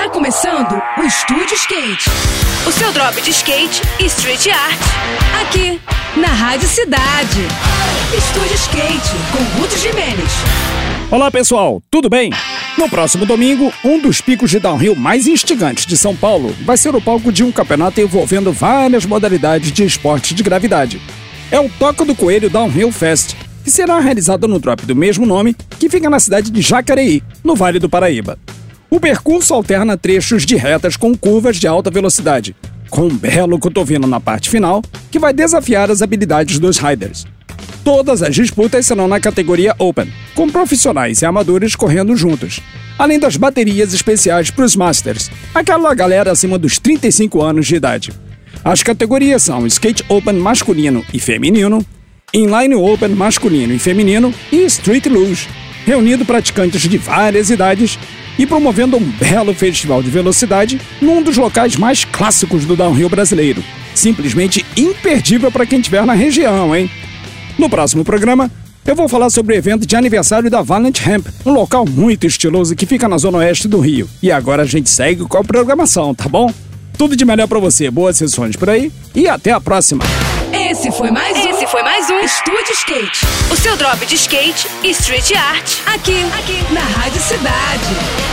Tá começando o Estúdio Skate. O seu drop de skate e street art. Aqui, na Rádio Cidade. Estúdio Skate, com Ruth Jimenez. Olá pessoal, tudo bem? No próximo domingo, um dos picos de downhill mais instigantes de São Paulo vai ser o palco de um campeonato envolvendo várias modalidades de esporte de gravidade. É o Toca do Coelho Downhill Fest, que será realizado no drop do mesmo nome, que fica na cidade de Jacareí, no Vale do Paraíba. O percurso alterna trechos de retas com curvas de alta velocidade, com um belo cotovelo na parte final, que vai desafiar as habilidades dos riders. Todas as disputas serão na categoria Open, com profissionais e amadores correndo juntos, além das baterias especiais para os Masters, aquela galera acima dos 35 anos de idade. As categorias são Skate Open masculino e feminino, Inline Open masculino e feminino e Street Luge, reunindo praticantes de várias idades e promovendo um belo festival de velocidade num dos locais mais clássicos do downhill brasileiro. Simplesmente imperdível para quem estiver na região, hein? No próximo programa, eu vou falar sobre o evento de aniversário da Valent Hemp, um local muito estiloso que fica na zona oeste do Rio. E agora a gente segue com a programação, tá bom? Tudo de melhor para você, boas sessões por aí e até a próxima. Esse foi mais um. Esse foi mais um Estúdio Skate. O seu drop de skate e street art. Aqui, aqui, na Rádio Cidade.